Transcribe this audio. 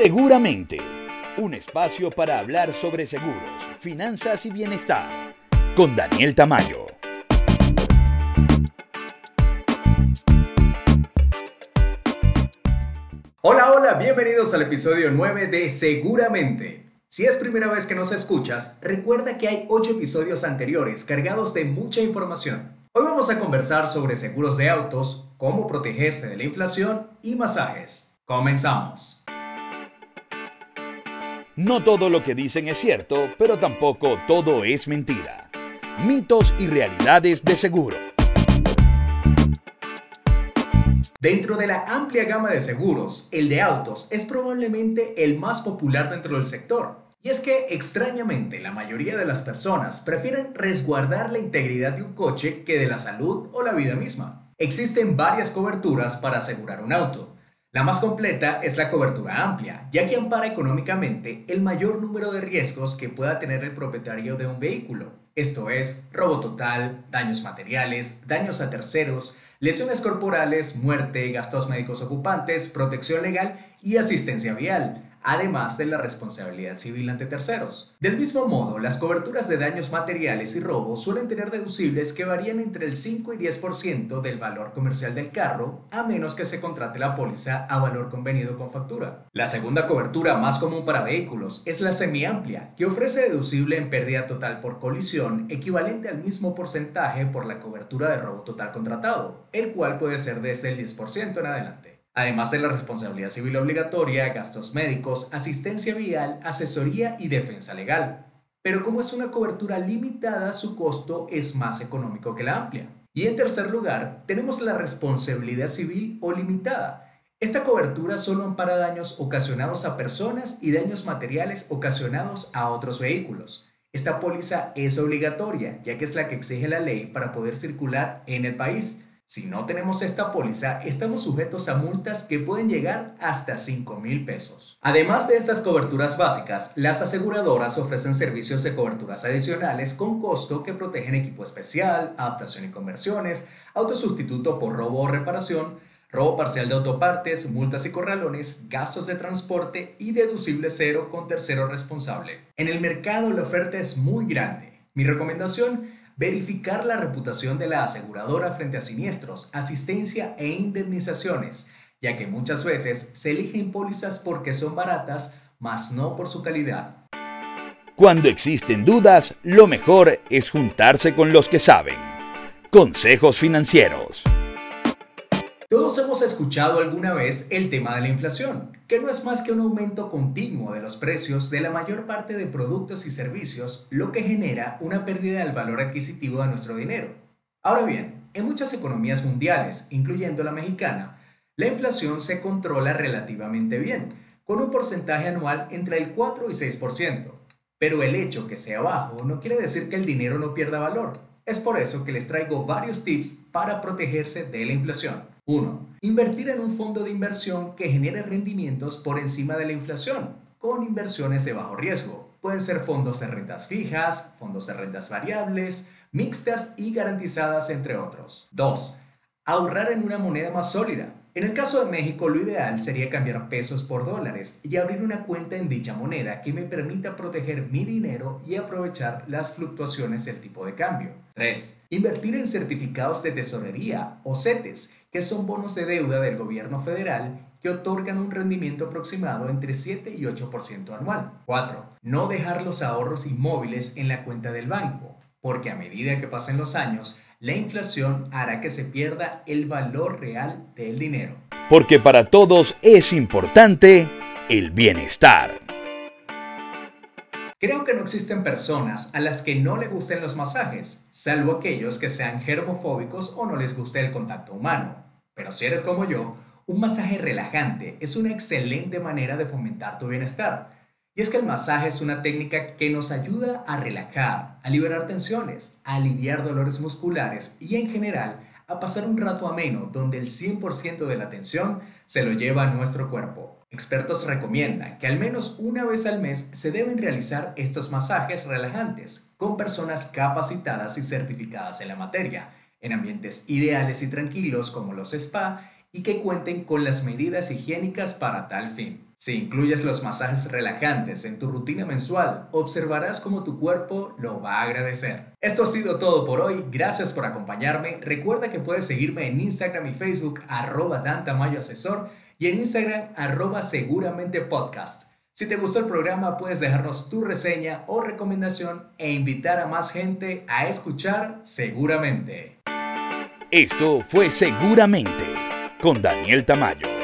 Seguramente, un espacio para hablar sobre seguros, finanzas y bienestar, con Daniel Tamayo. Hola, hola, bienvenidos al episodio 9 de Seguramente. Si es primera vez que nos escuchas, recuerda que hay 8 episodios anteriores cargados de mucha información. Hoy vamos a conversar sobre seguros de autos, cómo protegerse de la inflación y masajes. Comenzamos. No todo lo que dicen es cierto, pero tampoco todo es mentira. Mitos y realidades de seguro. Dentro de la amplia gama de seguros, el de autos es probablemente el más popular dentro del sector. Y es que, extrañamente, la mayoría de las personas prefieren resguardar la integridad de un coche que de la salud o la vida misma. Existen varias coberturas para asegurar un auto. La más completa es la cobertura amplia, ya que ampara económicamente el mayor número de riesgos que pueda tener el propietario de un vehículo. Esto es, robo total, daños materiales, daños a terceros, lesiones corporales, muerte, gastos médicos ocupantes, protección legal y asistencia vial además de la responsabilidad civil ante terceros. Del mismo modo, las coberturas de daños materiales y robos suelen tener deducibles que varían entre el 5 y 10% del valor comercial del carro, a menos que se contrate la póliza a valor convenido con factura. La segunda cobertura más común para vehículos es la semiamplia, que ofrece deducible en pérdida total por colisión equivalente al mismo porcentaje por la cobertura de robo total contratado, el cual puede ser desde el 10% en adelante además de la responsabilidad civil obligatoria, gastos médicos, asistencia vial, asesoría y defensa legal. Pero como es una cobertura limitada, su costo es más económico que la amplia. Y en tercer lugar, tenemos la responsabilidad civil o limitada. Esta cobertura solo ampara daños ocasionados a personas y daños materiales ocasionados a otros vehículos. Esta póliza es obligatoria, ya que es la que exige la ley para poder circular en el país. Si no tenemos esta póliza, estamos sujetos a multas que pueden llegar hasta 5 mil pesos. Además de estas coberturas básicas, las aseguradoras ofrecen servicios de coberturas adicionales con costo que protegen equipo especial, adaptación y conversiones, autosustituto por robo o reparación, robo parcial de autopartes, multas y corralones, gastos de transporte y deducible cero con tercero responsable. En el mercado la oferta es muy grande. Mi recomendación verificar la reputación de la aseguradora frente a siniestros, asistencia e indemnizaciones, ya que muchas veces se eligen pólizas porque son baratas, mas no por su calidad. Cuando existen dudas, lo mejor es juntarse con los que saben. Consejos financieros. Todos hemos escuchado alguna vez el tema de la inflación, que no es más que un aumento continuo de los precios de la mayor parte de productos y servicios, lo que genera una pérdida del valor adquisitivo de nuestro dinero. Ahora bien, en muchas economías mundiales, incluyendo la mexicana, la inflación se controla relativamente bien, con un porcentaje anual entre el 4 y 6%. Pero el hecho que sea bajo no quiere decir que el dinero no pierda valor. Es por eso que les traigo varios tips para protegerse de la inflación. 1. Invertir en un fondo de inversión que genere rendimientos por encima de la inflación, con inversiones de bajo riesgo. Pueden ser fondos de rentas fijas, fondos de rentas variables, mixtas y garantizadas, entre otros. 2. Ahorrar en una moneda más sólida. En el caso de México, lo ideal sería cambiar pesos por dólares y abrir una cuenta en dicha moneda que me permita proteger mi dinero y aprovechar las fluctuaciones del tipo de cambio. 3. Invertir en certificados de tesorería o CETES que son bonos de deuda del gobierno federal que otorgan un rendimiento aproximado entre 7 y 8% anual. 4. No dejar los ahorros inmóviles en la cuenta del banco, porque a medida que pasen los años, la inflación hará que se pierda el valor real del dinero. Porque para todos es importante el bienestar. Creo que no existen personas a las que no le gusten los masajes, salvo aquellos que sean germofóbicos o no les guste el contacto humano. Pero si eres como yo, un masaje relajante es una excelente manera de fomentar tu bienestar. Y es que el masaje es una técnica que nos ayuda a relajar, a liberar tensiones, a aliviar dolores musculares y en general a pasar un rato ameno donde el 100% de la tensión se lo lleva nuestro cuerpo. Expertos recomiendan que al menos una vez al mes se deben realizar estos masajes relajantes con personas capacitadas y certificadas en la materia, en ambientes ideales y tranquilos como los spa y que cuenten con las medidas higiénicas para tal fin. Si incluyes los masajes relajantes en tu rutina mensual, observarás cómo tu cuerpo lo va a agradecer. Esto ha sido todo por hoy, gracias por acompañarme. Recuerda que puedes seguirme en Instagram y Facebook arroba Dantamayo Asesor y en Instagram arroba seguramente podcast. Si te gustó el programa, puedes dejarnos tu reseña o recomendación e invitar a más gente a escuchar seguramente. Esto fue Seguramente con Daniel Tamayo.